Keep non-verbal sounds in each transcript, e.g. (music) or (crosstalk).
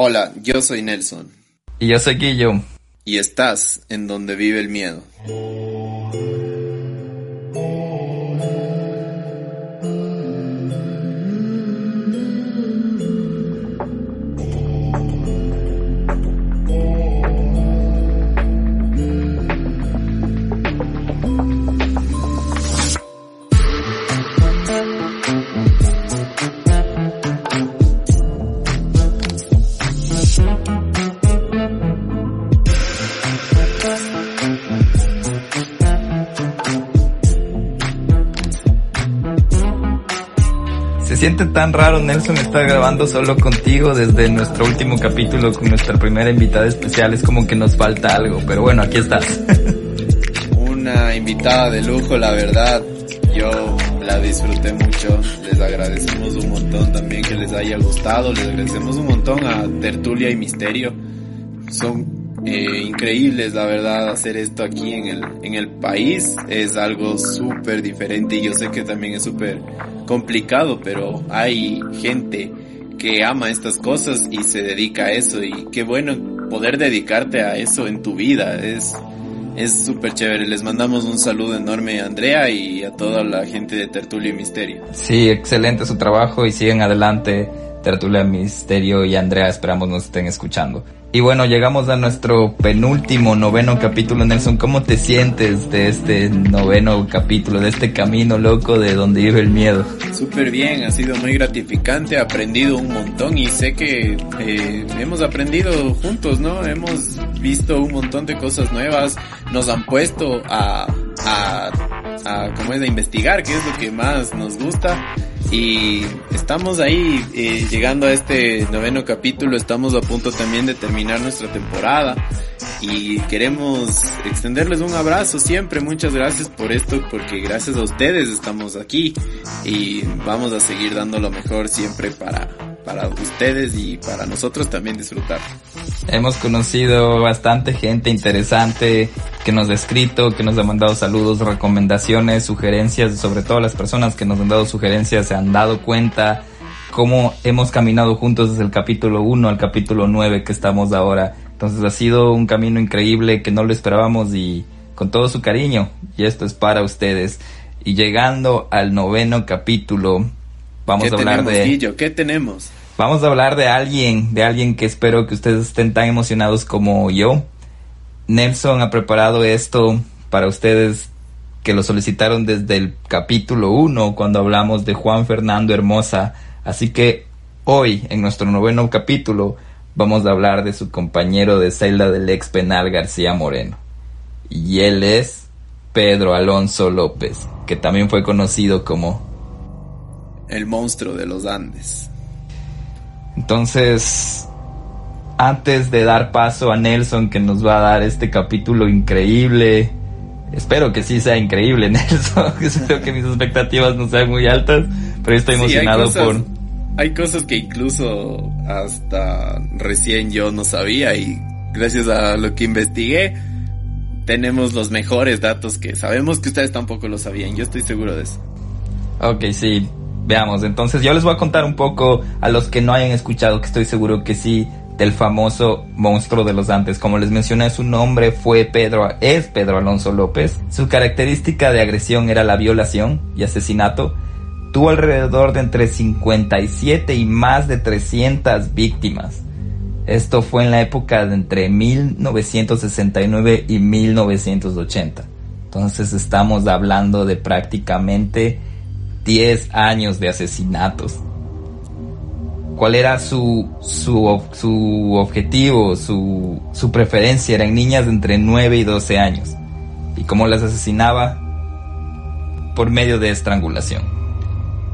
Hola, yo soy Nelson. Y yo soy Guillo. Y estás en donde vive el miedo. Siente tan raro, Nelson, estar grabando solo contigo desde nuestro último capítulo con nuestra primera invitada especial. Es como que nos falta algo, pero bueno, aquí estás. (laughs) Una invitada de lujo, la verdad. Yo la disfruté mucho. Les agradecemos un montón también que les haya gustado. Les agradecemos un montón a Tertulia y Misterio. Son eh, increíbles, la verdad, hacer esto aquí en el, en el país es algo súper diferente y yo sé que también es súper complicado, pero hay gente que ama estas cosas y se dedica a eso y qué bueno poder dedicarte a eso en tu vida, es es súper chévere. Les mandamos un saludo enorme a Andrea y a toda la gente de Tertulia y Misterio. Sí, excelente su trabajo y siguen adelante Tertulia Misterio y Andrea, esperamos nos estén escuchando. Y bueno, llegamos a nuestro penúltimo, noveno capítulo. Nelson, ¿cómo te sientes de este noveno capítulo, de este camino loco de donde vive el miedo? Súper bien, ha sido muy gratificante, he aprendido un montón y sé que eh, hemos aprendido juntos, ¿no? Hemos visto un montón de cosas nuevas, nos han puesto a, a, a ¿cómo es? A investigar qué es lo que más nos gusta y estamos ahí eh, llegando a este noveno capítulo, estamos a punto también de terminar nuestra temporada y queremos extenderles un abrazo siempre, muchas gracias por esto porque gracias a ustedes estamos aquí y vamos a seguir dando lo mejor siempre para, para ustedes y para nosotros también disfrutar. Hemos conocido bastante gente interesante que nos ha escrito, que nos ha mandado saludos, recomendaciones, sugerencias, sobre todo las personas que nos han dado sugerencias se han dado cuenta cómo hemos caminado juntos desde el capítulo 1 al capítulo 9 que estamos ahora. Entonces ha sido un camino increíble que no lo esperábamos y con todo su cariño. Y esto es para ustedes. Y llegando al noveno capítulo, vamos a hablar tenemos, de... Guillo? ¿Qué tenemos? Vamos a hablar de alguien, de alguien que espero que ustedes estén tan emocionados como yo. Nelson ha preparado esto para ustedes que lo solicitaron desde el capítulo 1 cuando hablamos de Juan Fernando Hermosa. Así que hoy, en nuestro noveno capítulo, vamos a hablar de su compañero de celda del ex penal García Moreno. Y él es Pedro Alonso López, que también fue conocido como el monstruo de los Andes. Entonces, antes de dar paso a Nelson que nos va a dar este capítulo increíble, espero que sí sea increíble (laughs) Nelson, espero que mis expectativas no sean muy altas, pero estoy emocionado sí, hay cosas, por... Hay cosas que incluso hasta recién yo no sabía y gracias a lo que investigué tenemos los mejores datos que sabemos que ustedes tampoco lo sabían, yo estoy seguro de eso. Ok, sí, veamos, entonces yo les voy a contar un poco a los que no hayan escuchado, que estoy seguro que sí, del famoso monstruo de los Andes. Como les mencioné, su nombre fue Pedro, es Pedro Alonso López. Su característica de agresión era la violación y asesinato. Tuvo alrededor de entre 57 y más de 300 víctimas. Esto fue en la época de entre 1969 y 1980. Entonces estamos hablando de prácticamente 10 años de asesinatos. ¿Cuál era su, su, su objetivo, su, su preferencia? Eran niñas de entre 9 y 12 años. ¿Y cómo las asesinaba? Por medio de estrangulación.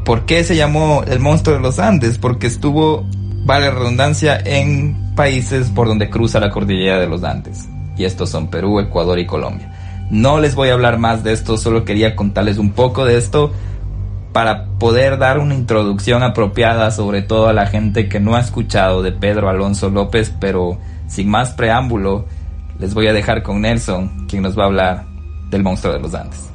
¿Por qué se llamó el monstruo de los Andes? Porque estuvo, vale redundancia, en países por donde cruza la cordillera de los Andes. Y estos son Perú, Ecuador y Colombia. No les voy a hablar más de esto, solo quería contarles un poco de esto para poder dar una introducción apropiada sobre todo a la gente que no ha escuchado de Pedro Alonso López, pero sin más preámbulo, les voy a dejar con Nelson, quien nos va a hablar del monstruo de los Andes.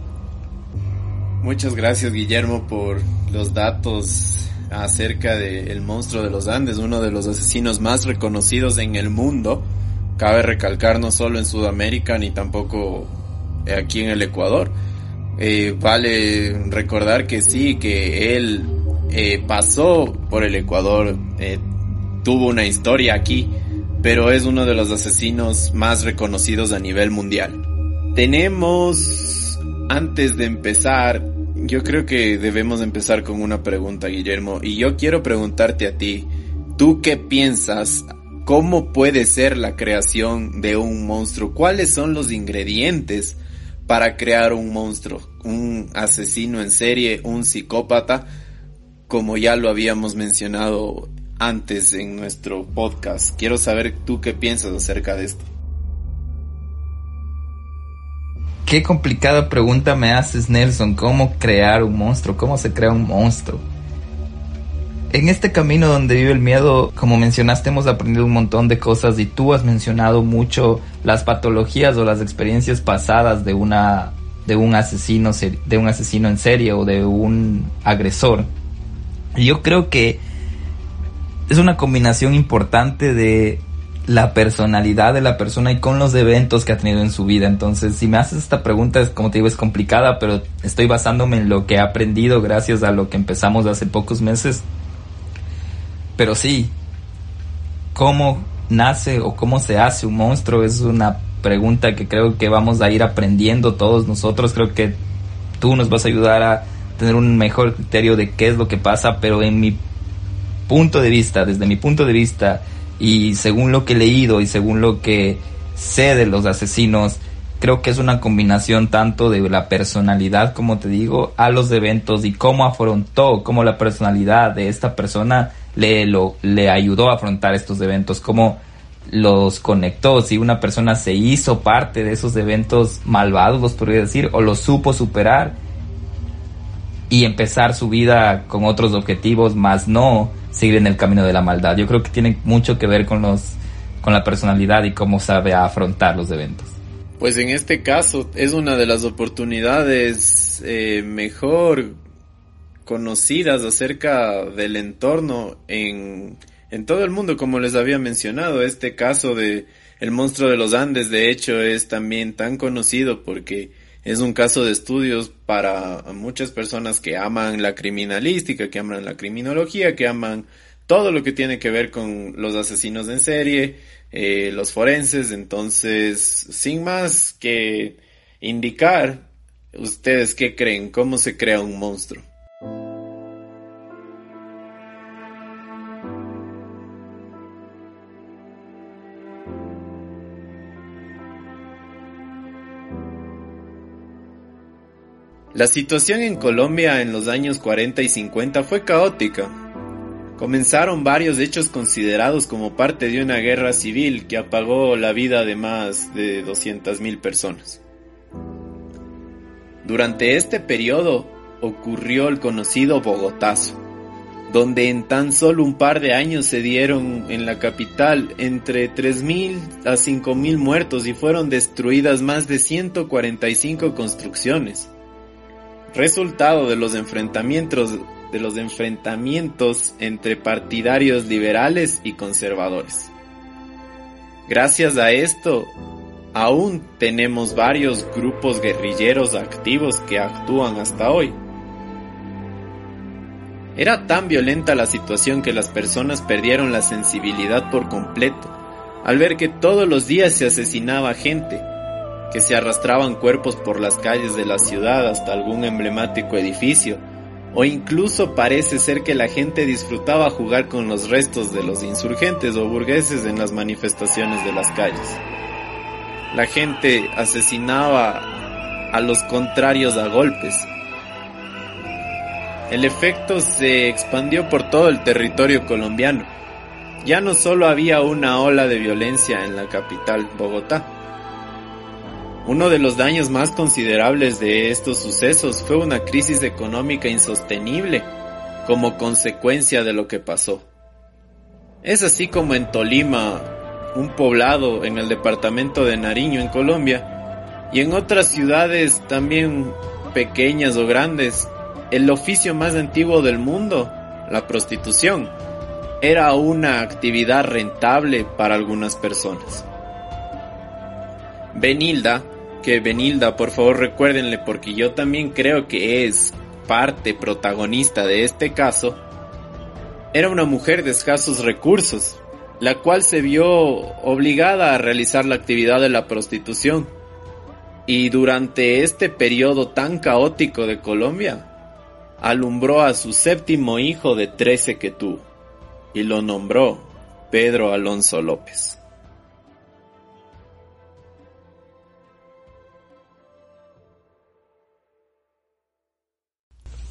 Muchas gracias Guillermo por los datos acerca del monstruo de los Andes, uno de los asesinos más reconocidos en el mundo. Cabe recalcar no solo en Sudamérica ni tampoco aquí en el Ecuador. Eh, vale recordar que sí, que él eh, pasó por el Ecuador, eh, tuvo una historia aquí, pero es uno de los asesinos más reconocidos a nivel mundial. Tenemos, antes de empezar, yo creo que debemos empezar con una pregunta, Guillermo, y yo quiero preguntarte a ti, ¿tú qué piensas? ¿Cómo puede ser la creación de un monstruo? ¿Cuáles son los ingredientes para crear un monstruo? Un asesino en serie, un psicópata, como ya lo habíamos mencionado antes en nuestro podcast. Quiero saber tú qué piensas acerca de esto. Qué complicada pregunta me haces, Nelson. ¿Cómo crear un monstruo? ¿Cómo se crea un monstruo? En este camino donde vive el miedo, como mencionaste, hemos aprendido un montón de cosas y tú has mencionado mucho las patologías o las experiencias pasadas de una de un asesino de un asesino en serie o de un agresor. Yo creo que es una combinación importante de la personalidad de la persona y con los eventos que ha tenido en su vida. Entonces, si me haces esta pregunta, es como te digo, es complicada, pero estoy basándome en lo que he aprendido gracias a lo que empezamos hace pocos meses. Pero sí, ¿cómo nace o cómo se hace un monstruo? Es una pregunta que creo que vamos a ir aprendiendo todos nosotros. Creo que tú nos vas a ayudar a tener un mejor criterio de qué es lo que pasa, pero en mi punto de vista, desde mi punto de vista, y según lo que he leído y según lo que sé de los asesinos, creo que es una combinación tanto de la personalidad, como te digo, a los eventos y cómo afrontó, cómo la personalidad de esta persona le, lo, le ayudó a afrontar estos eventos, cómo los conectó, si una persona se hizo parte de esos eventos malvados, podría decir, o los supo superar y empezar su vida con otros objetivos, más no seguir en el camino de la maldad. Yo creo que tiene mucho que ver con los con la personalidad y cómo sabe afrontar los eventos. Pues en este caso es una de las oportunidades eh, mejor conocidas acerca del entorno en, en todo el mundo, como les había mencionado. Este caso de el monstruo de los Andes, de hecho, es también tan conocido porque es un caso de estudios para muchas personas que aman la criminalística, que aman la criminología, que aman todo lo que tiene que ver con los asesinos en serie, eh, los forenses. Entonces, sin más que indicar, ¿ustedes qué creen? ¿Cómo se crea un monstruo? La situación en Colombia en los años 40 y 50 fue caótica. Comenzaron varios hechos considerados como parte de una guerra civil que apagó la vida de más de 200.000 personas. Durante este periodo ocurrió el conocido Bogotazo, donde en tan solo un par de años se dieron en la capital entre 3.000 a 5.000 muertos y fueron destruidas más de 145 construcciones resultado de los enfrentamientos de los enfrentamientos entre partidarios liberales y conservadores. Gracias a esto, aún tenemos varios grupos guerrilleros activos que actúan hasta hoy. Era tan violenta la situación que las personas perdieron la sensibilidad por completo al ver que todos los días se asesinaba gente que se arrastraban cuerpos por las calles de la ciudad hasta algún emblemático edificio, o incluso parece ser que la gente disfrutaba jugar con los restos de los insurgentes o burgueses en las manifestaciones de las calles. La gente asesinaba a los contrarios a golpes. El efecto se expandió por todo el territorio colombiano. Ya no solo había una ola de violencia en la capital, Bogotá, uno de los daños más considerables de estos sucesos fue una crisis económica insostenible como consecuencia de lo que pasó. Es así como en Tolima, un poblado en el departamento de Nariño en Colombia, y en otras ciudades también pequeñas o grandes, el oficio más antiguo del mundo, la prostitución era una actividad rentable para algunas personas. Benilda, que Benilda por favor recuérdenle porque yo también creo que es parte protagonista de este caso, era una mujer de escasos recursos, la cual se vio obligada a realizar la actividad de la prostitución. Y durante este periodo tan caótico de Colombia, alumbró a su séptimo hijo de trece que tuvo, y lo nombró Pedro Alonso López.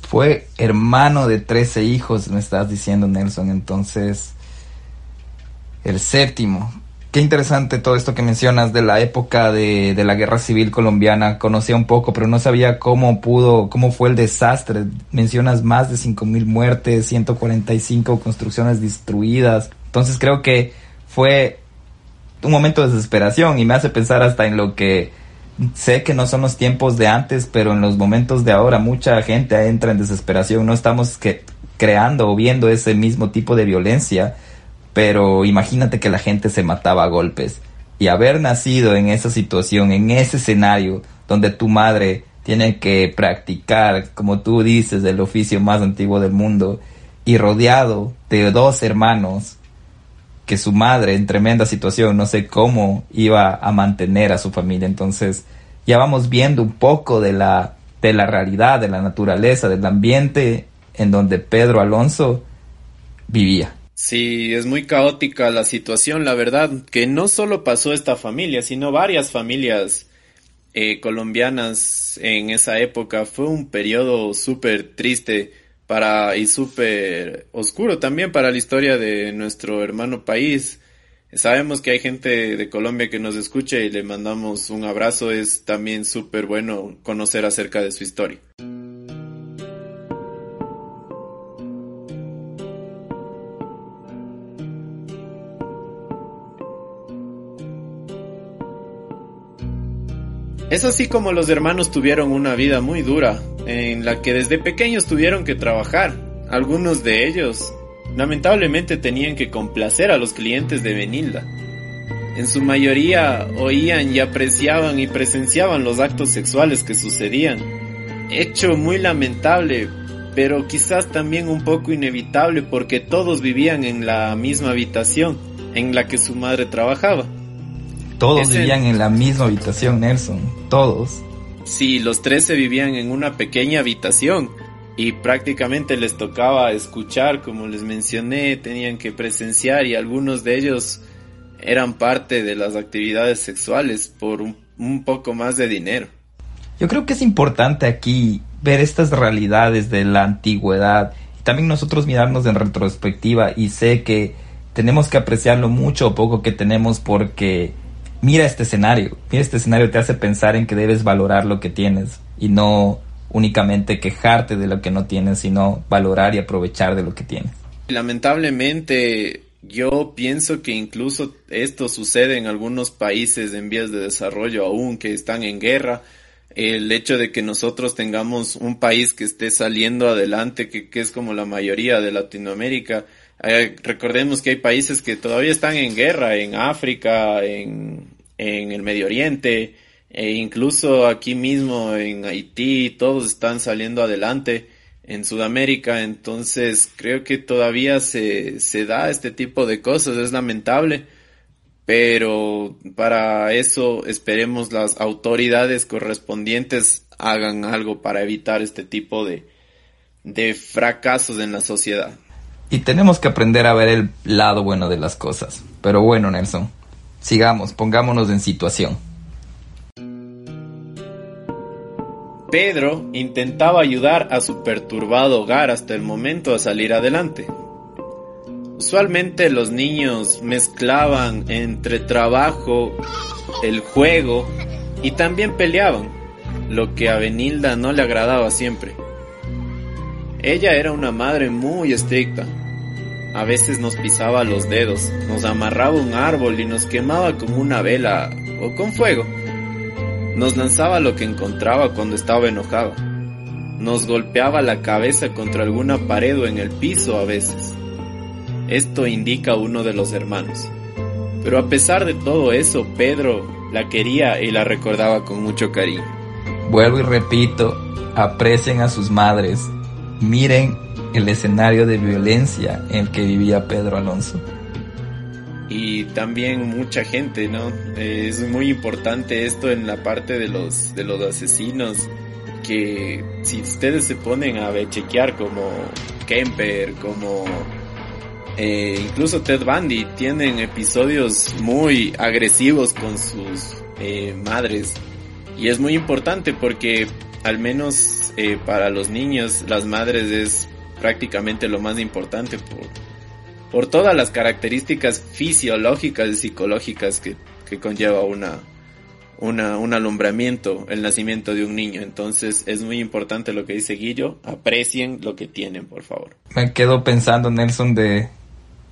Fue hermano de 13 hijos, me estás diciendo Nelson, entonces el séptimo. Qué interesante todo esto que mencionas de la época de, de, la guerra civil colombiana. Conocía un poco, pero no sabía cómo pudo, cómo fue el desastre. Mencionas más de 5.000 muertes, 145 construcciones destruidas. Entonces creo que fue un momento de desesperación y me hace pensar hasta en lo que sé que no son los tiempos de antes, pero en los momentos de ahora mucha gente entra en desesperación. No estamos creando o viendo ese mismo tipo de violencia, pero imagínate que la gente se mataba a golpes. Y haber nacido en esa situación, en ese escenario, donde tu madre tiene que practicar, como tú dices, el oficio más antiguo del mundo, y rodeado de dos hermanos, que su madre en tremenda situación, no sé cómo iba a mantener a su familia. Entonces, ya vamos viendo un poco de la, de la realidad, de la naturaleza, del ambiente en donde Pedro Alonso vivía. Sí, es muy caótica la situación, la verdad, que no solo pasó esta familia, sino varias familias eh, colombianas en esa época. Fue un periodo súper triste para y súper oscuro también para la historia de nuestro hermano país. Sabemos que hay gente de Colombia que nos escucha y le mandamos un abrazo. Es también súper bueno conocer acerca de su historia. Es así como los hermanos tuvieron una vida muy dura, en la que desde pequeños tuvieron que trabajar. Algunos de ellos, lamentablemente, tenían que complacer a los clientes de Benilda. En su mayoría oían y apreciaban y presenciaban los actos sexuales que sucedían. Hecho muy lamentable, pero quizás también un poco inevitable porque todos vivían en la misma habitación en la que su madre trabajaba. Todos vivían en la misma habitación, Nelson. Todos. Sí, los tres se vivían en una pequeña habitación y prácticamente les tocaba escuchar, como les mencioné, tenían que presenciar y algunos de ellos eran parte de las actividades sexuales por un, poco más de dinero. Yo creo que es importante aquí ver estas realidades de la antigüedad y también nosotros mirarnos en retrospectiva y sé que tenemos que apreciar mucho o poco que tenemos porque mira este escenario, mira este escenario te hace pensar en que debes valorar lo que tienes y no únicamente quejarte de lo que no tienes, sino valorar y aprovechar de lo que tienes. Lamentablemente, yo pienso que incluso esto sucede en algunos países en vías de desarrollo aún que están en guerra. El hecho de que nosotros tengamos un país que esté saliendo adelante, que, que es como la mayoría de Latinoamérica, eh, recordemos que hay países que todavía están en guerra, en África, en, en el Medio Oriente, e incluso aquí mismo en Haití, todos están saliendo adelante en Sudamérica, entonces creo que todavía se, se da este tipo de cosas, es lamentable, pero para eso esperemos las autoridades correspondientes hagan algo para evitar este tipo de, de fracasos en la sociedad. Y tenemos que aprender a ver el lado bueno de las cosas. Pero bueno, Nelson, sigamos, pongámonos en situación. Pedro intentaba ayudar a su perturbado hogar hasta el momento de salir adelante. Usualmente los niños mezclaban entre trabajo, el juego y también peleaban, lo que a Benilda no le agradaba siempre. Ella era una madre muy estricta. A veces nos pisaba los dedos, nos amarraba un árbol y nos quemaba con una vela o con fuego. Nos lanzaba lo que encontraba cuando estaba enojada. nos golpeaba la cabeza contra alguna pared o en el piso a veces. Esto indica uno de los hermanos. Pero a pesar de todo eso, Pedro la quería y la recordaba con mucho cariño. Vuelvo y repito, aprecien a sus madres, miren el escenario de violencia en el que vivía Pedro Alonso. Y también mucha gente, ¿no? es muy importante esto en la parte de los, de los asesinos, que si ustedes se ponen a chequear como Kemper, como eh, incluso Ted Bundy, tienen episodios muy agresivos con sus eh, madres. Y es muy importante porque al menos eh, para los niños las madres es prácticamente lo más importante por, por todas las características fisiológicas y psicológicas que, que conlleva una, una, un alumbramiento, el nacimiento de un niño. Entonces es muy importante lo que dice Guillo, aprecien lo que tienen, por favor. Me quedo pensando, Nelson, de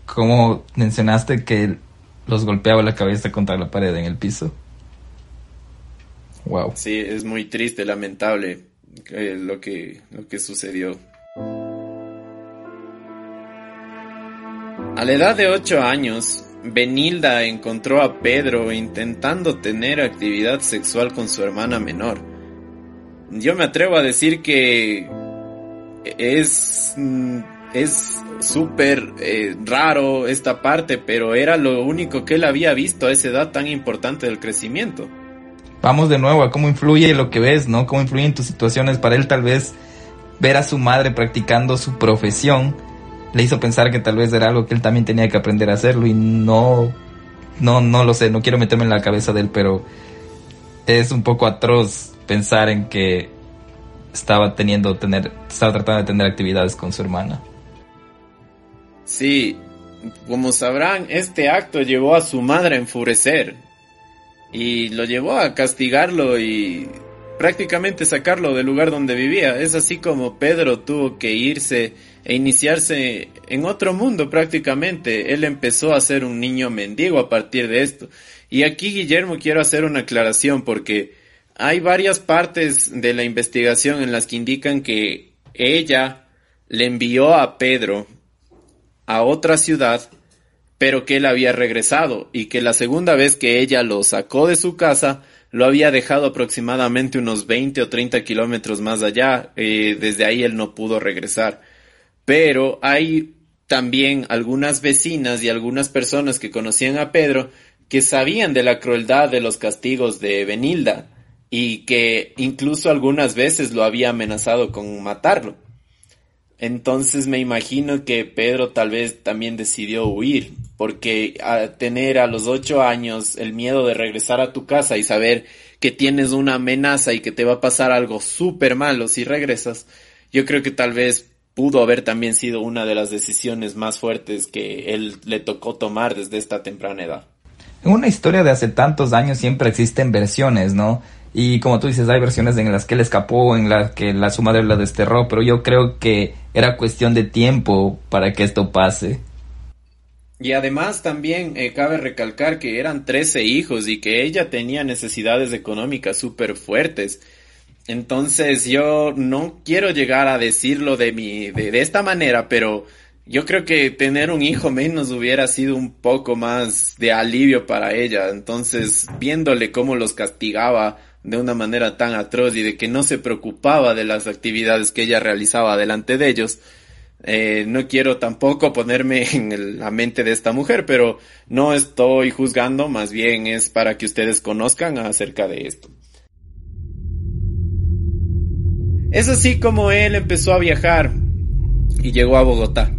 cómo mencionaste que los golpeaba la cabeza contra la pared en el piso. Wow. Sí, es muy triste, lamentable eh, lo, que, lo que sucedió. A la edad de 8 años, Benilda encontró a Pedro intentando tener actividad sexual con su hermana menor. Yo me atrevo a decir que es mm, es súper eh, raro esta parte, pero era lo único que él había visto a esa edad tan importante del crecimiento. Vamos de nuevo a cómo influye lo que ves, ¿no? Cómo influyen tus situaciones. Para él tal vez ver a su madre practicando su profesión le hizo pensar que tal vez era algo que él también tenía que aprender a hacerlo y no, no, no lo sé, no quiero meterme en la cabeza de él, pero es un poco atroz pensar en que estaba teniendo, tener, estaba tratando de tener actividades con su hermana. Sí, como sabrán, este acto llevó a su madre a enfurecer y lo llevó a castigarlo y prácticamente sacarlo del lugar donde vivía. Es así como Pedro tuvo que irse e iniciarse en otro mundo prácticamente. Él empezó a ser un niño mendigo a partir de esto. Y aquí, Guillermo, quiero hacer una aclaración porque hay varias partes de la investigación en las que indican que ella le envió a Pedro a otra ciudad, pero que él había regresado y que la segunda vez que ella lo sacó de su casa, lo había dejado aproximadamente unos 20 o 30 kilómetros más allá. Eh, desde ahí él no pudo regresar. Pero hay también algunas vecinas y algunas personas que conocían a Pedro que sabían de la crueldad de los castigos de Benilda y que incluso algunas veces lo había amenazado con matarlo. Entonces me imagino que Pedro tal vez también decidió huir, porque a tener a los ocho años el miedo de regresar a tu casa y saber que tienes una amenaza y que te va a pasar algo súper malo si regresas, yo creo que tal vez pudo haber también sido una de las decisiones más fuertes que él le tocó tomar desde esta temprana edad. En una historia de hace tantos años siempre existen versiones, ¿no? Y como tú dices, hay versiones en las que él escapó, en las que la, su madre la desterró, pero yo creo que era cuestión de tiempo para que esto pase. Y además también eh, cabe recalcar que eran 13 hijos y que ella tenía necesidades económicas súper fuertes. Entonces yo no quiero llegar a decirlo de, mi, de, de esta manera, pero yo creo que tener un hijo menos hubiera sido un poco más de alivio para ella. Entonces, viéndole cómo los castigaba de una manera tan atroz y de que no se preocupaba de las actividades que ella realizaba delante de ellos. Eh, no quiero tampoco ponerme (laughs) en la mente de esta mujer, pero no estoy juzgando, más bien es para que ustedes conozcan acerca de esto. Es así como él empezó a viajar y llegó a Bogotá.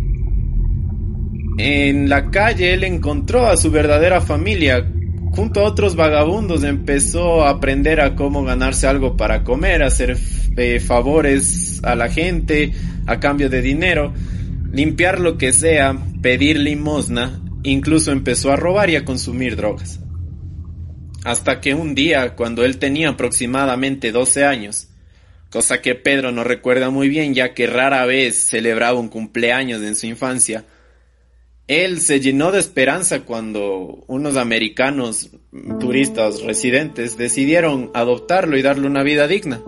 En la calle él encontró a su verdadera familia, junto a otros vagabundos empezó a aprender a cómo ganarse algo para comer, hacer eh, favores a la gente a cambio de dinero, limpiar lo que sea, pedir limosna, incluso empezó a robar y a consumir drogas. Hasta que un día, cuando él tenía aproximadamente 12 años, cosa que Pedro no recuerda muy bien ya que rara vez celebraba un cumpleaños en su infancia, él se llenó de esperanza cuando unos americanos turistas residentes decidieron adoptarlo y darle una vida digna.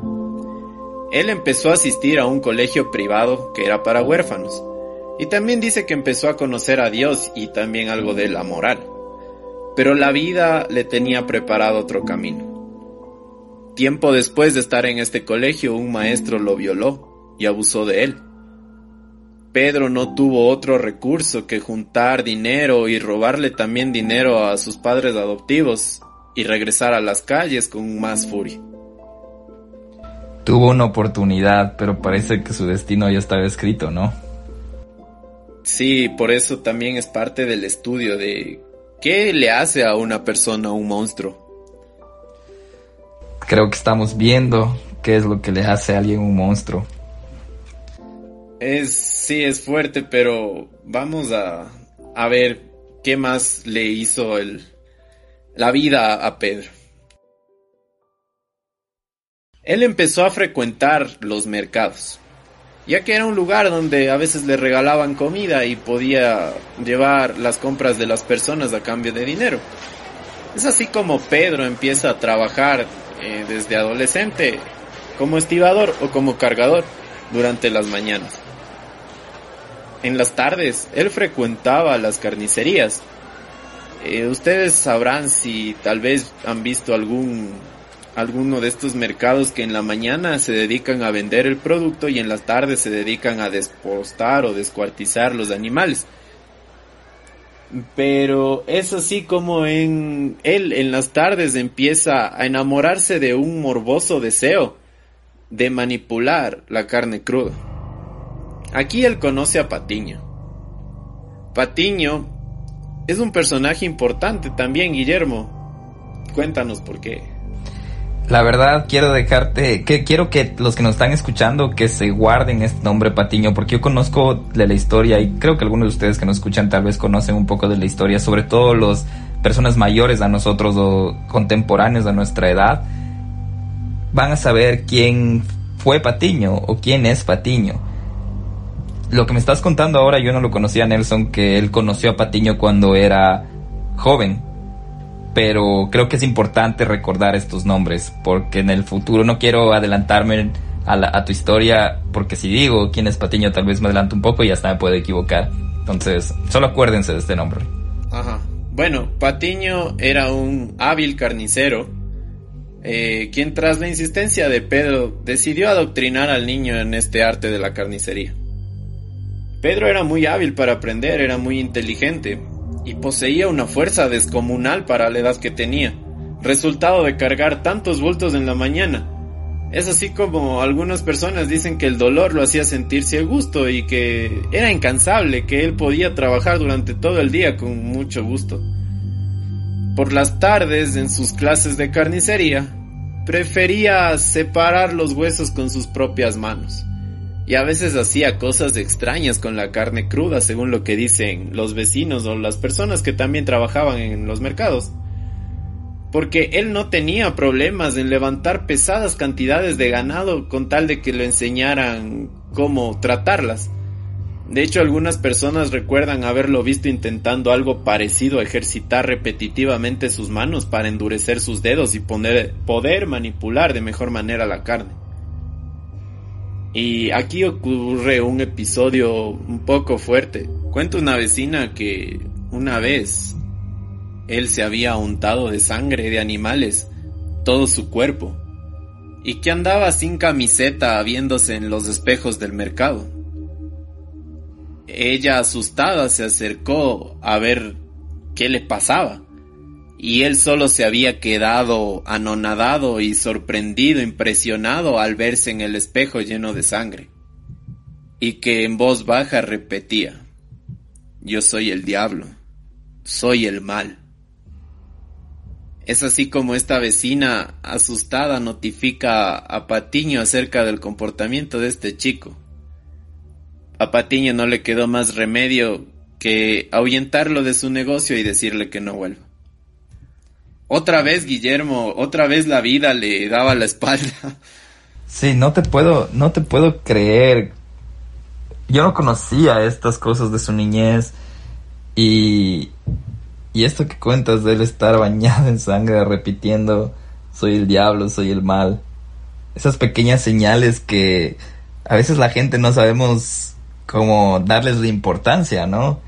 Él empezó a asistir a un colegio privado que era para huérfanos. Y también dice que empezó a conocer a Dios y también algo de la moral. Pero la vida le tenía preparado otro camino. Tiempo después de estar en este colegio, un maestro lo violó y abusó de él. Pedro no tuvo otro recurso que juntar dinero y robarle también dinero a sus padres adoptivos y regresar a las calles con más furia. Tuvo una oportunidad, pero parece que su destino ya estaba escrito, ¿no? Sí, por eso también es parte del estudio de qué le hace a una persona un monstruo. Creo que estamos viendo qué es lo que le hace a alguien un monstruo. Es, sí, es fuerte, pero vamos a, a ver qué más le hizo el, la vida a Pedro. Él empezó a frecuentar los mercados, ya que era un lugar donde a veces le regalaban comida y podía llevar las compras de las personas a cambio de dinero. Es así como Pedro empieza a trabajar eh, desde adolescente como estibador o como cargador durante las mañanas. En las tardes, él frecuentaba las carnicerías. Eh, ustedes sabrán si tal vez han visto algún alguno de estos mercados que en la mañana se dedican a vender el producto y en las tardes se dedican a despostar o descuartizar los animales. Pero es así como en él en las tardes empieza a enamorarse de un morboso deseo de manipular la carne cruda. Aquí él conoce a Patiño. Patiño es un personaje importante también, Guillermo. Cuéntanos por qué. La verdad quiero dejarte, que quiero que los que nos están escuchando que se guarden este nombre Patiño, porque yo conozco de la historia y creo que algunos de ustedes que nos escuchan tal vez conocen un poco de la historia, sobre todo los personas mayores a nosotros o contemporáneos a nuestra edad, van a saber quién fue Patiño o quién es Patiño lo que me estás contando ahora yo no lo conocía Nelson, que él conoció a Patiño cuando era joven. Pero creo que es importante recordar estos nombres, porque en el futuro no quiero adelantarme a, tu historia, porque si digo quién es Patiño tal vez me adelanto un poco y hasta me puedo equivocar. Entonces, solo acuérdense de este nombre. Ajá. Bueno, Patiño era un hábil carnicero, eh, quien tras la insistencia de Pedro decidió adoctrinar al niño en este arte de la carnicería. Pedro era muy hábil para aprender, era muy inteligente y poseía una fuerza descomunal para la edad que tenía, resultado de cargar tantos bultos en la mañana. Es así como algunas personas dicen que el dolor lo hacía sentirse a gusto y que era incansable, que él podía trabajar durante todo el día con mucho gusto. Por las tardes, en sus clases de carnicería, prefería separar los huesos con sus propias manos y a veces hacía cosas extrañas con la carne cruda, según lo que dicen los vecinos o las personas que también trabajaban en los mercados. Porque él no tenía problemas en levantar pesadas cantidades de ganado con tal de que le enseñaran cómo tratarlas. De hecho, algunas personas recuerdan haberlo visto intentando algo parecido a ejercitar repetitivamente sus manos para endurecer sus dedos y poder manipular de mejor manera la carne. Y aquí ocurre un episodio un poco fuerte. Cuenta una vecina que una vez él se había untado de sangre de animales todo su cuerpo y que andaba sin camiseta viéndose en los espejos del mercado. Ella asustada se acercó a ver qué le pasaba y él solo se había quedado anonadado y sorprendido, impresionado al verse en el espejo lleno de sangre, y que en voz baja repetía, Yo soy el diablo, soy el mal. Es así como esta vecina asustada notifica a Patiño acerca del comportamiento de este chico. A Patiño no le quedó más remedio que ahuyentarlo de su negocio y decirle que no vuelva. Otra vez Guillermo, otra vez la vida le daba la espalda. Sí, no te puedo, no te puedo creer. Yo no conocía estas cosas de su niñez y y esto que cuentas de él estar bañado en sangre repitiendo soy el diablo, soy el mal. esas pequeñas señales que a veces la gente no sabemos cómo darles la importancia, ¿no?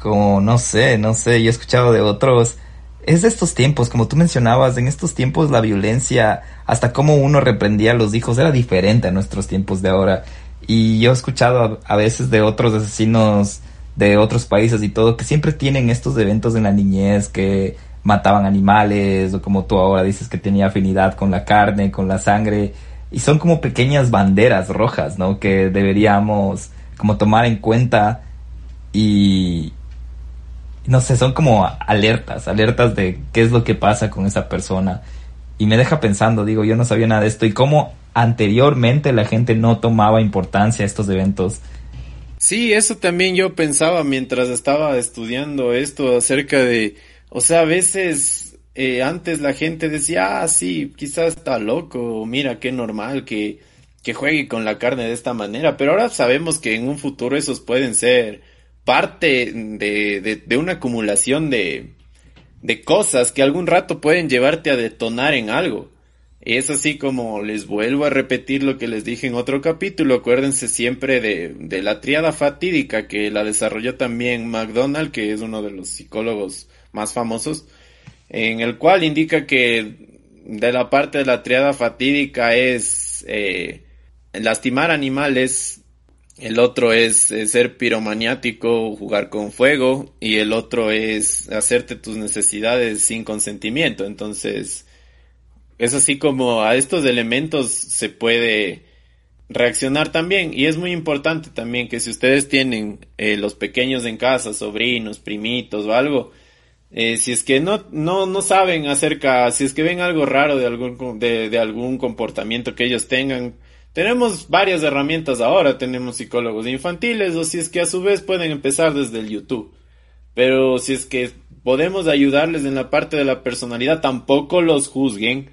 Como, no sé, no sé, yo he escuchado de otros, es de estos tiempos, como tú mencionabas, en estos tiempos la violencia, hasta cómo uno reprendía a los hijos era diferente a nuestros tiempos de ahora. Y yo he escuchado a, veces de otros asesinos de otros países y todo, que siempre tienen estos eventos en la niñez, que mataban animales, o como tú ahora dices que tenía afinidad con la carne, con la sangre, y son como pequeñas banderas rojas, ¿no? Que deberíamos como tomar en cuenta y, no sé, son como alertas, alertas de qué es lo que pasa con esa persona. Y me deja pensando, digo, yo no sabía nada de esto y cómo anteriormente la gente no tomaba importancia a estos eventos. Sí, eso también yo pensaba mientras estaba estudiando esto acerca de, o sea, a veces eh, antes la gente decía, ah, sí, quizás está loco, mira qué normal que, que juegue con la carne de esta manera, pero ahora sabemos que en un futuro esos pueden ser parte de, de, una acumulación de, de cosas que algún rato pueden llevarte a detonar en algo. Es así como les vuelvo a repetir lo que les dije en otro capítulo. Acuérdense siempre de, de la triada fatídica que la desarrolló también McDonald, que es uno de los psicólogos más famosos, en el cual indica que de la parte de la triada fatídica es eh, lastimar animales, el otro es, ser piromaniático, jugar con fuego, y el otro es hacerte tus necesidades sin consentimiento. Entonces, es así como a estos elementos se puede reaccionar también. Y es muy importante también que si ustedes tienen eh, los pequeños en casa, sobrinos, primitos o algo, eh, si es que no, no, no saben acerca, si es que ven algo raro de algún, de, de algún comportamiento que ellos tengan, tenemos varias herramientas ahora, tenemos psicólogos infantiles o si es que a su vez pueden empezar desde el YouTube. Pero si es que podemos ayudarles en la parte de la personalidad, tampoco los juzguen,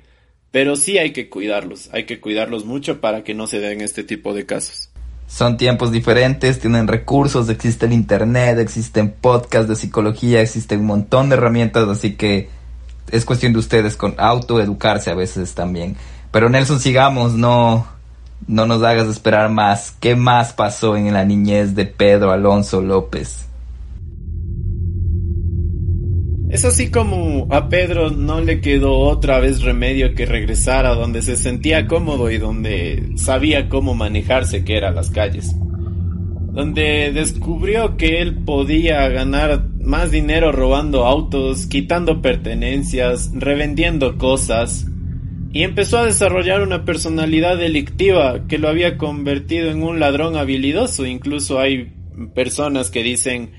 pero sí hay que cuidarlos, hay que cuidarlos mucho para que no se den este tipo de casos. Son tiempos diferentes, tienen recursos, existe el internet, existen podcasts de psicología, existe un montón de herramientas, así que es cuestión de ustedes con autoeducarse a veces también. Pero Nelson, sigamos, no, no nos hagas esperar más. ¿Qué más pasó en la niñez de Pedro Alonso López? Es así como a Pedro no le quedó otra vez remedio que regresar a donde se sentía cómodo y donde sabía cómo manejarse, que era las calles. Donde descubrió que él podía ganar más dinero robando autos, quitando pertenencias, revendiendo cosas, y empezó a desarrollar una personalidad delictiva que lo había convertido en un ladrón habilidoso. Incluso hay personas que dicen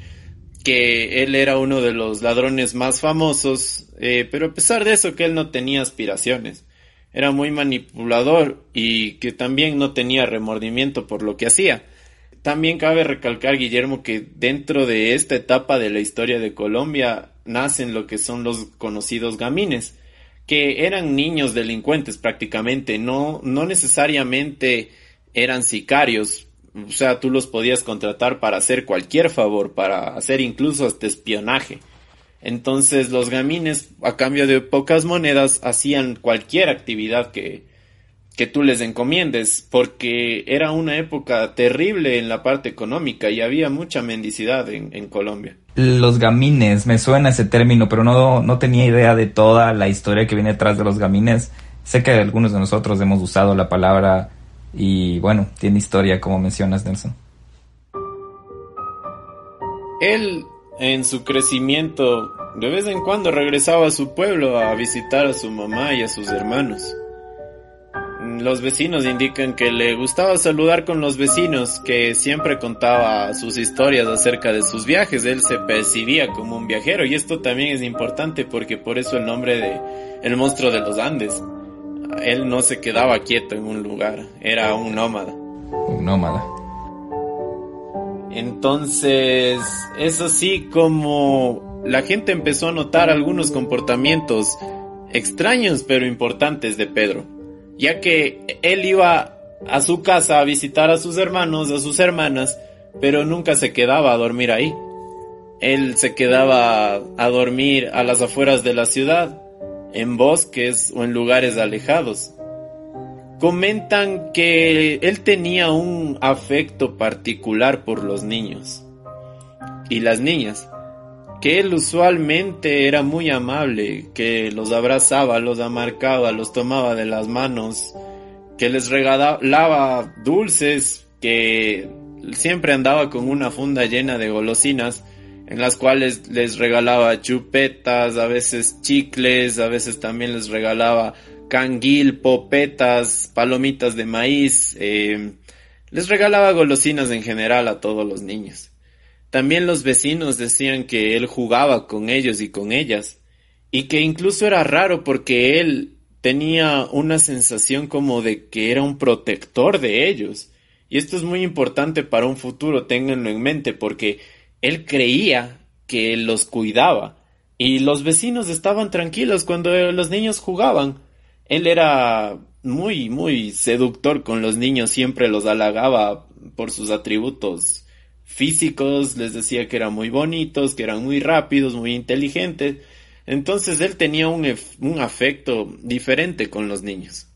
que él era uno de los ladrones más famosos, eh, pero a pesar de eso que él no tenía aspiraciones. Era muy manipulador y que también no tenía remordimiento por lo que hacía. También cabe recalcar, Guillermo, que dentro de esta etapa de la historia de Colombia nacen lo que son los conocidos gamines, que eran niños delincuentes prácticamente, no, no necesariamente eran sicarios, o sea, tú los podías contratar para hacer cualquier favor, para hacer incluso hasta espionaje. Entonces los gamines, a cambio de pocas monedas, hacían cualquier actividad que, que tú les encomiendes, porque era una época terrible en la parte económica y había mucha mendicidad en, en Colombia. Los gamines, me suena ese término, pero no, no tenía idea de toda la historia que viene detrás de los gamines. Sé que algunos de nosotros hemos usado la palabra y bueno, tiene historia como mencionas, Nelson. Él, en su crecimiento, de vez en cuando regresaba a su pueblo a visitar a su mamá y a sus hermanos. Los vecinos indican que le gustaba saludar con los vecinos, que siempre contaba sus historias acerca de sus viajes. Él se percibía como un viajero y esto también es importante porque por eso el nombre de El monstruo de los Andes. Él no se quedaba quieto en un lugar, era un nómada. Un nómada. Entonces, es así como la gente empezó a notar algunos comportamientos extraños pero importantes de Pedro ya que él iba a su casa a visitar a sus hermanos, a sus hermanas, pero nunca se quedaba a dormir ahí. Él se quedaba a dormir a las afueras de la ciudad, en bosques o en lugares alejados. comentan que él tenía un afecto particular por los niños y las niñas, que él usualmente era muy amable, que los abrazaba, los amarcaba, los tomaba de las manos, que les regalaba dulces, que siempre andaba con una funda llena de golosinas, en las cuales les regalaba chupetas, a veces chicles, a veces también les regalaba canguil, popetas, palomitas de maíz, eh, les regalaba golosinas en general a todos los niños. También los vecinos decían que él jugaba con ellos y con ellas, y que incluso era raro porque él tenía una sensación como de que era un protector de ellos. Y esto es muy importante para un futuro, ténganlo en mente, porque él creía que los cuidaba y los vecinos estaban tranquilos cuando los niños jugaban. Él era muy, muy seductor con los niños, siempre los halagaba por sus atributos físicos, les decía que eran muy bonitos, que eran muy rápidos, muy inteligentes. Entonces él tenía un, un afecto diferente con los niños.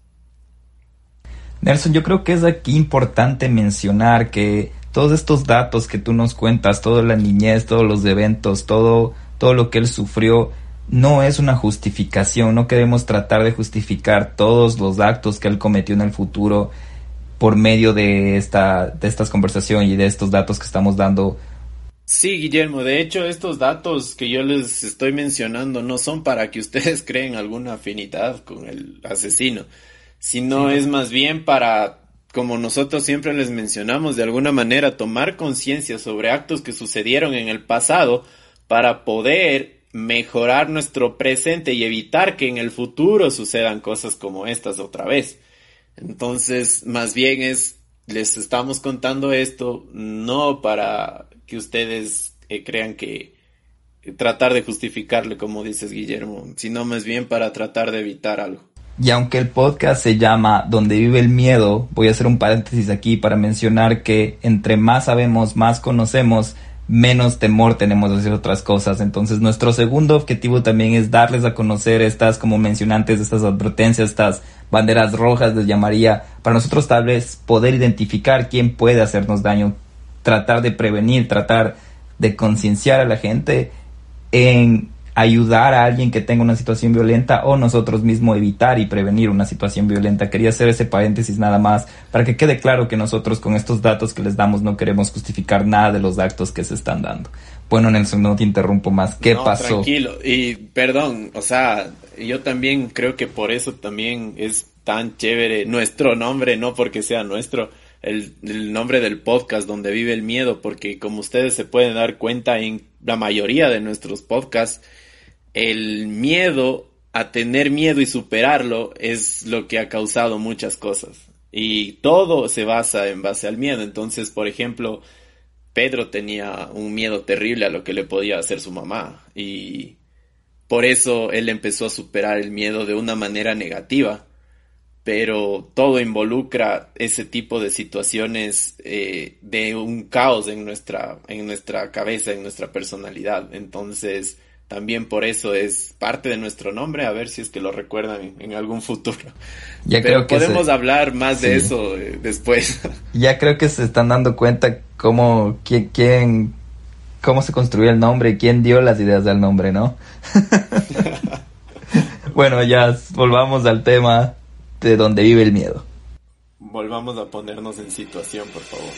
Nelson, yo creo que es aquí importante mencionar que todos estos datos que tú nos cuentas, toda la niñez, todos los eventos, todo, todo lo que él sufrió, no es una justificación, no queremos tratar de justificar todos los actos que él cometió en el futuro por medio de esta, de estas conversaciones y de estos datos que estamos dando. Sí, Guillermo, de hecho estos datos que yo les estoy mencionando no son para que (laughs) ustedes creen alguna afinidad con el asesino, sino es más bien para como nosotros siempre les mencionamos, de alguna manera tomar conciencia sobre actos que sucedieron en el pasado para poder mejorar nuestro presente y evitar que en el futuro sucedan cosas como estas otra vez. Entonces, más bien es, les estamos contando esto no para que ustedes eh, crean que tratar de justificarle, como dices Guillermo, sino más bien para tratar de evitar algo. Y aunque el podcast se llama Donde vive el miedo, voy a hacer un paréntesis aquí para mencionar que entre más sabemos, más conocemos, menos temor tenemos de hacer otras cosas. Entonces nuestro segundo objetivo también es darles a conocer estas, como mencionantes, estas advertencias, estas banderas rojas les llamaría, para nosotros tal vez poder identificar quién puede hacernos daño, tratar de prevenir, tratar de concienciar a la gente en ayudar a alguien que tenga una situación violenta o nosotros mismos evitar y prevenir una situación violenta. Quería hacer ese paréntesis nada más para que quede claro que nosotros con estos datos que les damos no queremos justificar nada de los actos que se están dando. Bueno, Nelson, no te interrumpo más. ¿Qué pasó? Tranquilo, y perdón, o sea, yo también creo que por eso también es tan chévere nuestro nombre, no porque sea nuestro, el, el, nombre del podcast donde vive el miedo, porque como ustedes se pueden dar cuenta en la mayoría de nuestros podcasts, el miedo a tener miedo y superarlo es lo que ha causado muchas cosas. Y todo se basa en base al miedo. Entonces, por ejemplo, Pedro tenía un miedo terrible a lo que le podía hacer su mamá. Y por eso él empezó a superar el miedo de una manera negativa. Pero todo involucra ese tipo de situaciones eh, de un caos en nuestra, en nuestra cabeza, en nuestra personalidad. Entonces, también por eso es parte de nuestro nombre, a ver si es que lo recuerdan en, algún futuro. (laughs) Ya creo que podemos hablar más de eso eh, después. (laughs) Ya creo que se están dando cuenta cómo, quién, quién, cómo se construyó el nombre y quién dio las ideas del nombre, ¿no? (laughs) bueno, ya volvamos al tema de donde vive el miedo. Volvamos a ponernos en situación, por favor.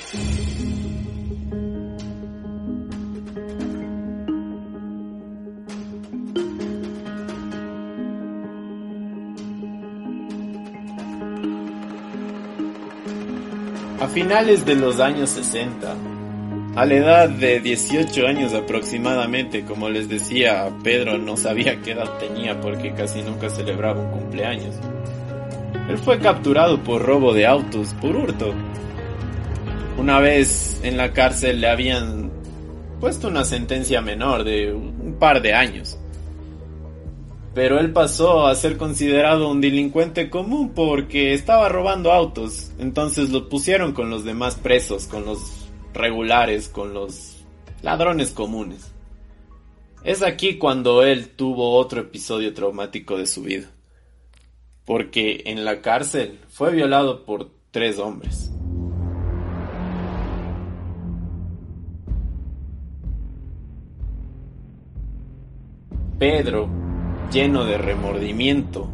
A finales de los años 60, a la edad de 18 años aproximadamente, como les decía, Pedro no sabía qué edad tenía porque casi nunca celebraba un cumpleaños. Él fue capturado por robo de autos, por hurto. Una vez en la cárcel le habían puesto una sentencia menor de un par de años pero él pasó a ser considerado un delincuente común porque estaba robando autos. Entonces lo pusieron con los demás presos, con los regulares, con los ladrones comunes. Es aquí cuando él tuvo otro episodio traumático de su vida. porque en la cárcel fue violado por tres hombres. Pedro, lleno de remordimiento,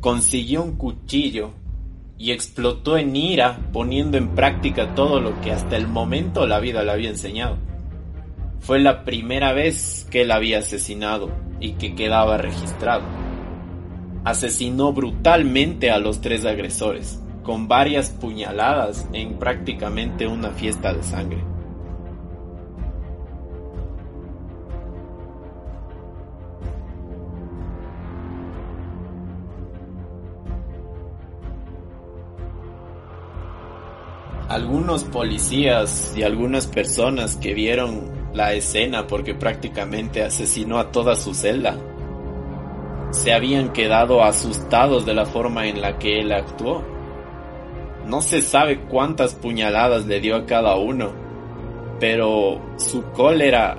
consiguió un cuchillo y explotó en ira poniendo en práctica todo lo que hasta el momento la vida le había enseñado. Fue la primera vez que él había asesinado y que quedaba registrado. Asesinó brutalmente a los tres agresores, con varias puñaladas en prácticamente una fiesta de sangre. Algunos policías y algunas personas que vieron la escena porque prácticamente asesinó a toda su celda se habían quedado asustados de la forma en la que él actuó. No se sabe cuántas puñaladas le dio a cada uno, pero su cólera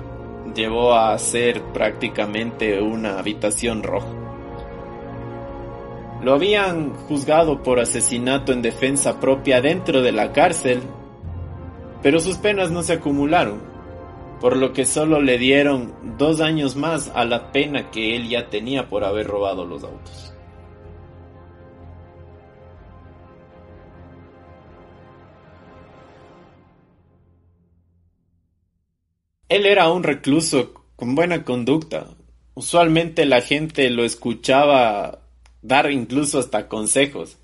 llevó a ser prácticamente una habitación roja. Lo habían juzgado por asesinato en defensa propia dentro de la cárcel, pero sus penas no se acumularon, por lo que solo le dieron dos años más a la pena que él ya tenía por haber robado los autos. Él era un recluso con buena conducta. Usualmente la gente lo escuchaba dar incluso hasta consejos,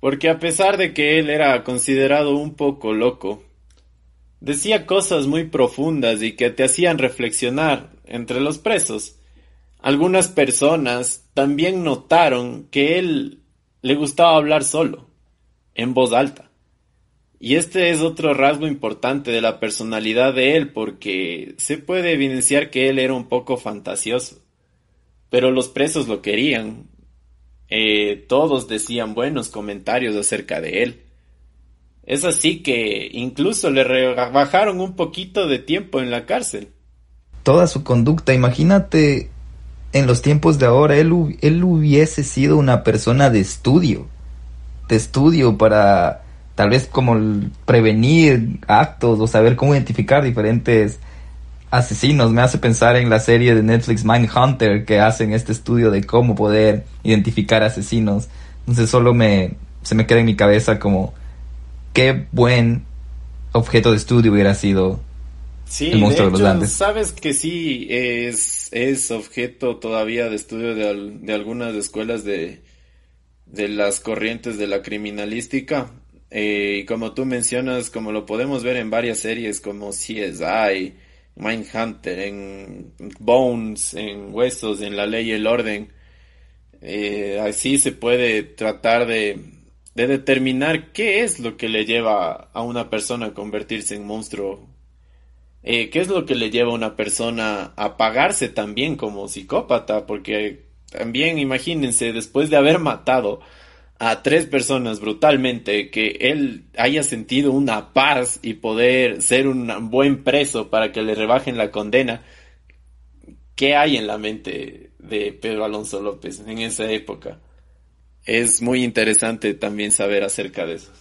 porque a pesar de que él era considerado un poco loco, decía cosas muy profundas y que te hacían reflexionar entre los presos. Algunas personas también notaron que él le gustaba hablar solo, en voz alta. Y este es otro rasgo importante de la personalidad de él porque se puede evidenciar que él era un poco fantasioso. Pero los presos lo querían eh, todos decían buenos comentarios acerca de él. Es así que incluso le rebajaron un poquito de tiempo en la cárcel. Toda su conducta, imagínate en los tiempos de ahora, él, él hubiese sido una persona de estudio, de estudio para tal vez como prevenir actos o saber cómo identificar diferentes asesinos. Me hace pensar en la serie de Netflix Mindhunter que hacen este estudio de cómo poder identificar asesinos. Entonces solo me, se me queda en mi cabeza como qué buen objeto de estudio hubiera sido sí, el monstruo de, los Andes. Sabes que sí es, es objeto todavía de estudio de, de algunas escuelas de, de las corrientes de la criminalística. Eh, y como tú mencionas, como lo podemos ver en varias series como CSI, Mindhunter, en Bones, en Huesos, en La Ley y el Orden. Eh, así se puede tratar de, de, determinar qué es lo que le lleva a una persona a convertirse en monstruo. Eh, qué es lo que le lleva a una persona a pagarse también como psicópata, porque también imagínense, después de haber matado a tres personas brutalmente, que él haya sentido una paz y poder ser un buen preso para que le rebajen la condena. ¿Qué hay en la mente de Pedro Alonso López en esa época? Es muy interesante también saber acerca de eso.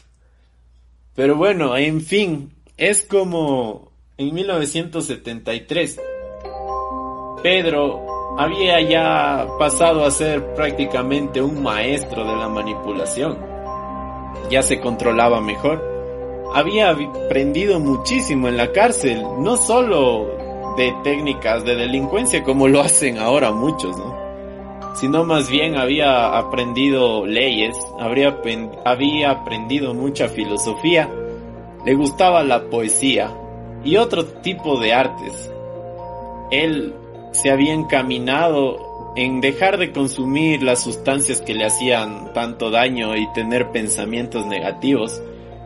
Pero bueno, en fin, es como en 1973. Pedro había ya pasado a ser prácticamente un maestro de la manipulación. Ya se controlaba mejor. Había aprendido muchísimo en la cárcel, no solo de técnicas de delincuencia como lo hacen ahora muchos, ¿no? Sino más bien había aprendido leyes, habría, había aprendido mucha filosofía, le gustaba la poesía y otro tipo de artes. Él se había encaminado en dejar de consumir las sustancias que le hacían tanto daño y tener pensamientos negativos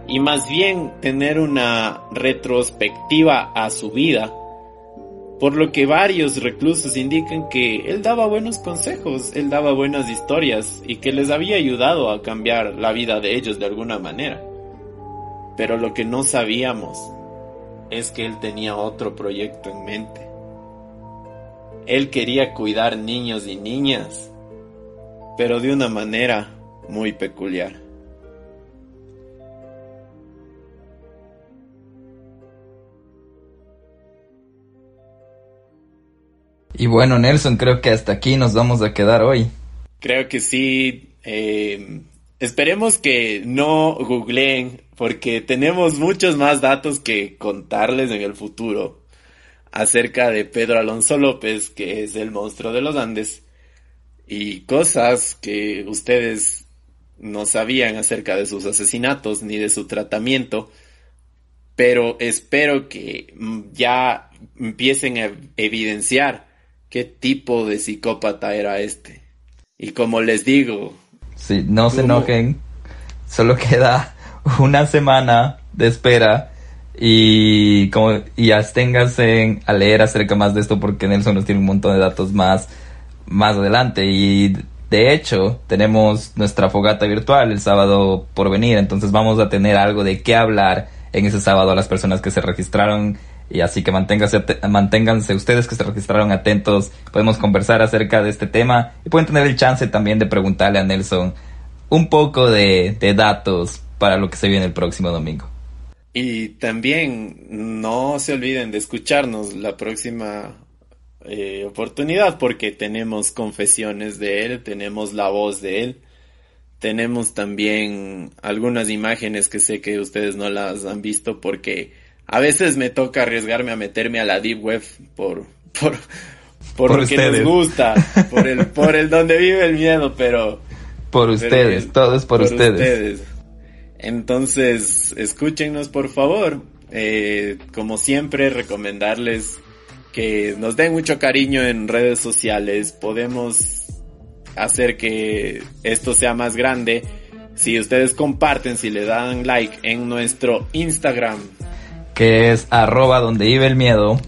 y más bien tener una retrospectiva a su vida. Por lo que varios reclusos indican que él daba buenos consejos, él daba buenas historias y que les había ayudado a cambiar la vida de ellos de alguna manera. Pero lo que no sabíamos es que él tenía otro proyecto en mente. Él quería cuidar niños y niñas, pero de una manera muy peculiar. Y bueno, Nelson, creo que hasta aquí nos vamos a quedar hoy. Creo que sí. Eh, esperemos que no googleen, porque tenemos muchos más datos que contarles en el futuro acerca de Pedro Alonso López, que es el monstruo de los Andes, y cosas que ustedes no sabían acerca de sus asesinatos ni de su tratamiento, pero espero que ya empiecen a evidenciar qué tipo de psicópata era este. Y como les digo... Sí, no se enojen, solo queda una semana de espera y como y absténganse a leer acerca más de esto porque Nelson nos tiene un montón de datos más más adelante y de hecho tenemos nuestra fogata virtual el sábado por venir entonces vamos a tener algo de qué hablar en ese sábado a las personas que se registraron y así que manténganse, manténganse ustedes que se registraron atentos. Podemos conversar acerca de este tema y pueden tener el chance también de preguntarle a Nelson un poco de, datos para lo que se viene el próximo domingo. Y también no se olviden de escucharnos la próxima eh, oportunidad porque tenemos confesiones de él, tenemos la voz de él, tenemos también algunas imágenes que sé que ustedes no las han visto porque a veces me toca arriesgarme a meterme a la deep web por (laughs) por por, lo que nos gusta, por el por el donde vive el miedo, pero por ustedes, todo es por, ustedes. Entonces, escúchenos por favor. Eh, como siempre, recomendarles que nos den mucho cariño en redes sociales. Podemos hacer que esto sea más grande si ustedes comparten, si le dan like en nuestro Instagram, que es arroba donde vive el miedo.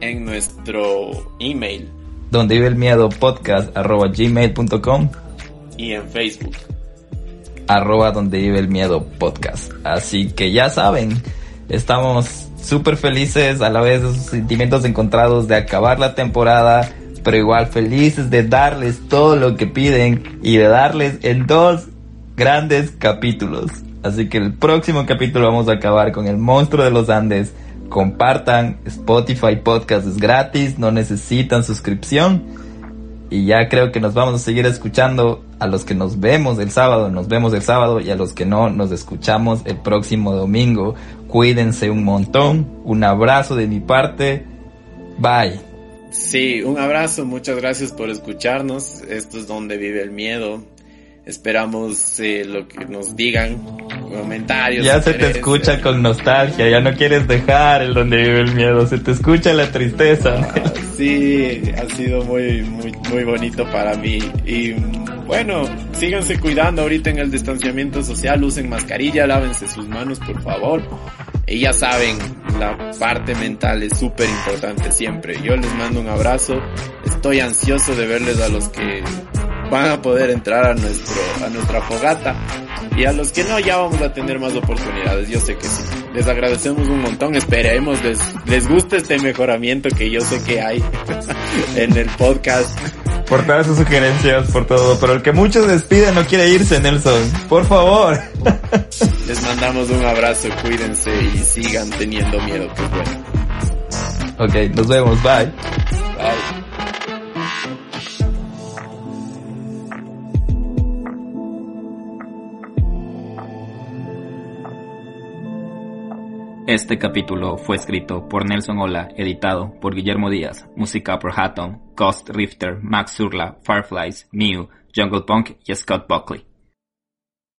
En nuestro email. Donde vive el miedo podcast arroba gmail.com. Y en Facebook. Arroba donde vive el miedo podcast. Así que ya saben, estamos súper felices a la vez de sus sentimientos encontrados de acabar la temporada, pero igual felices de darles todo lo que piden y de darles en dos grandes capítulos. Así que el próximo capítulo vamos a acabar con el monstruo de los Andes. Compartan, Spotify Podcast es gratis, no necesitan suscripción. Y ya creo que nos vamos a seguir escuchando. A los que nos vemos el sábado, nos vemos el sábado. Y a los que no, nos escuchamos el próximo domingo. Cuídense un montón. Un abrazo de mi parte. Bye. Sí, un abrazo. Muchas gracias por escucharnos. Esto es donde vive el miedo. Esperamos eh, lo que nos digan, comentarios. Ya se te escucha con nostalgia, ya no quieres dejar el donde vive el miedo, se te escucha la tristeza. Ah, sí, ha sido muy, muy, muy bonito para mí. Y bueno, síganse cuidando ahorita en el distanciamiento social, usen mascarilla, lávense sus manos por favor. Y ya saben, la parte mental es súper importante siempre. Yo les mando un abrazo, estoy ansioso de verles a los que van a poder entrar a nuestro a nuestra fogata. Y a los que no ya vamos a tener más oportunidades. Yo sé que sí. Les agradecemos un montón. Esperemos les les guste este mejoramiento que yo sé que hay (laughs) en el podcast por todas sus sugerencias por todo pero el que muchos despiden no quiere irse Nelson por favor (laughs) les mandamos un abrazo cuídense y sigan teniendo miedo que bueno Ok, nos vemos, bye. Bye. Este capítulo fue escrito por Nelson Ola, editado por Guillermo Díaz, música por Hatton, Ghost Rifter, Max Surla, Fireflies, Mew, Jungle Punk y Scott Buckley.